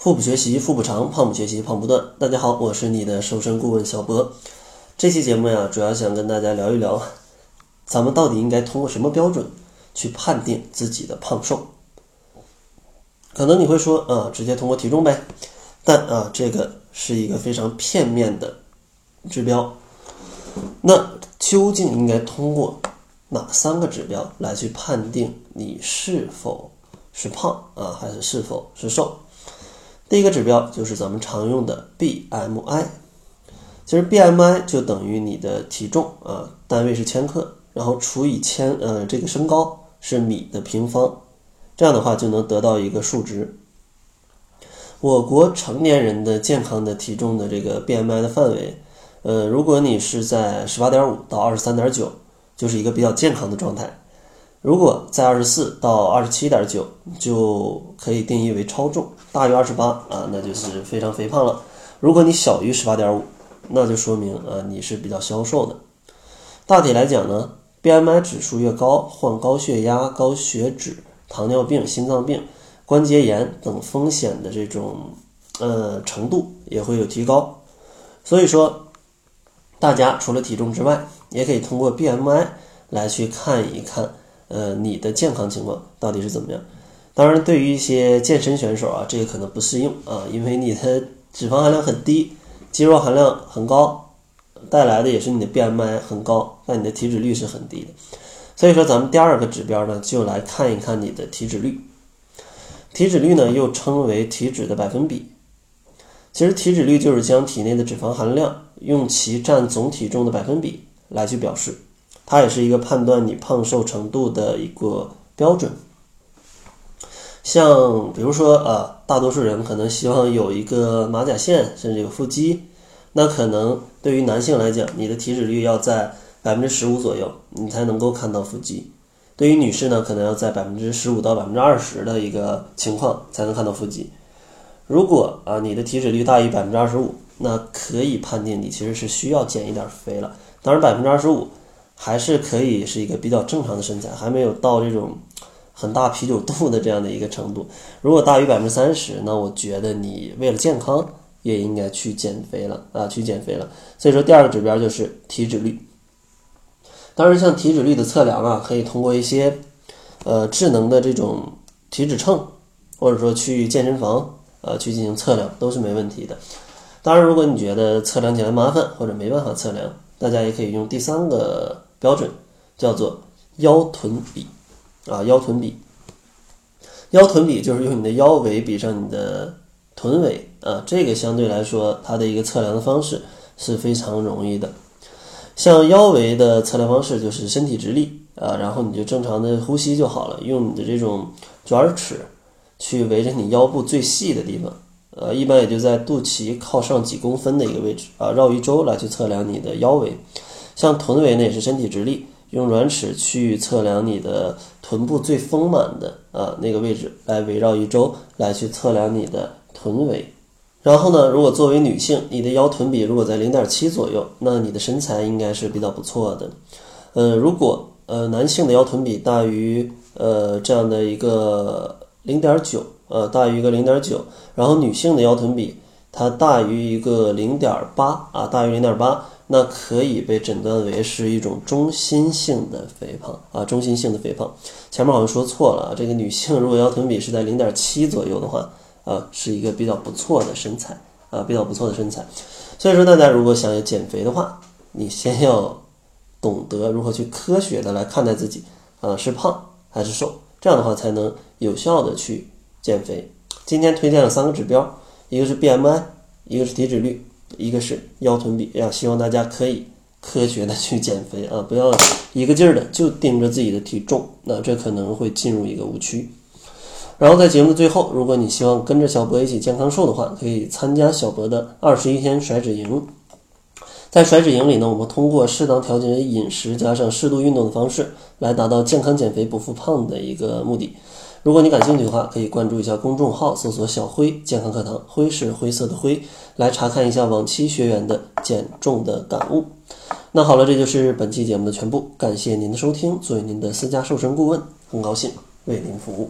腹部学习腹部长，胖不学习胖不断。大家好，我是你的瘦身顾问小博。这期节目呀，主要想跟大家聊一聊，咱们到底应该通过什么标准去判定自己的胖瘦？可能你会说，啊，直接通过体重呗。但啊，这个是一个非常片面的指标。那究竟应该通过哪三个指标来去判定你是否是胖啊，还是是否是瘦？第一个指标就是咱们常用的 BMI，其实 BMI 就等于你的体重啊，单位是千克，然后除以千，呃，这个身高是米的平方，这样的话就能得到一个数值。我国成年人的健康的体重的这个 BMI 的范围，呃，如果你是在十八点五到二十三点九，就是一个比较健康的状态。如果在二十四到二十七点九，就可以定义为超重；大于二十八啊，那就是非常肥胖了。如果你小于十八点五，那就说明啊你是比较消瘦的。大体来讲呢，BMI 指数越高，患高血压、高血脂、糖尿病、心脏病、关节炎等风险的这种呃程度也会有提高。所以说，大家除了体重之外，也可以通过 BMI 来去看一看。呃，你的健康情况到底是怎么样？当然，对于一些健身选手啊，这个可能不适用啊，因为你的脂肪含量很低，肌肉含量很高，带来的也是你的 BMI 很高，但你的体脂率是很低的。所以说，咱们第二个指标呢，就来看一看你的体脂率。体脂率呢，又称为体脂的百分比。其实，体脂率就是将体内的脂肪含量用其占总体重的百分比来去表示。它也是一个判断你胖瘦程度的一个标准。像比如说啊，大多数人可能希望有一个马甲线，甚至有腹肌，那可能对于男性来讲，你的体脂率要在百分之十五左右，你才能够看到腹肌；对于女士呢，可能要在百分之十五到百分之二十的一个情况才能看到腹肌。如果啊，你的体脂率大于百分之二十五，那可以判定你其实是需要减一点肥了。当然，百分之二十五。还是可以是一个比较正常的身材，还没有到这种很大啤酒肚的这样的一个程度。如果大于百分之三十，那我觉得你为了健康也应该去减肥了啊，去减肥了。所以说，第二个指标就是体脂率。当然，像体脂率的测量啊，可以通过一些呃智能的这种体脂秤，或者说去健身房呃去进行测量都是没问题的。当然，如果你觉得测量起来麻烦或者没办法测量，大家也可以用第三个。标准叫做腰臀比啊，腰臀比，腰臀比就是用你的腰围比上你的臀围啊，这个相对来说它的一个测量的方式是非常容易的。像腰围的测量方式就是身体直立啊，然后你就正常的呼吸就好了，用你的这种卷尺去围着你腰部最细的地方，呃，一般也就在肚脐靠上几公分的一个位置啊，绕一周来去测量你的腰围。像臀围呢，也是身体直立，用软尺去测量你的臀部最丰满的啊那个位置，来围绕一周来去测量你的臀围。然后呢，如果作为女性，你的腰臀比如果在零点七左右，那你的身材应该是比较不错的。呃，如果呃男性的腰臀比大于呃这样的一个零点九，呃大于一个零点九，然后女性的腰臀比它大于一个零点八啊，大于零点八。那可以被诊断为是一种中心性的肥胖啊，中心性的肥胖。前面好像说错了啊，这个女性如果腰臀比是在零点七左右的话，啊，是一个比较不错的身材啊，比较不错的身材。所以说，大家如果想要减肥的话，你先要懂得如何去科学的来看待自己啊，是胖还是瘦，这样的话才能有效的去减肥。今天推荐了三个指标，一个是 BMI，一个是体脂率。一个是腰臀比呀，希望大家可以科学的去减肥啊，不要一个劲儿的就盯着自己的体重，那这可能会进入一个误区。然后在节目的最后，如果你希望跟着小博一起健康瘦的话，可以参加小博的二十一天甩脂营。在甩脂营里呢，我们通过适当调节饮食加上适度运动的方式，来达到健康减肥不复胖的一个目的。如果你感兴趣的话，可以关注一下公众号，搜索“小辉健康课堂”，辉是灰色的灰，来查看一下往期学员的减重的感悟。那好了，这就是本期节目的全部，感谢您的收听。作为您的私家瘦身顾问，很高兴为您服务。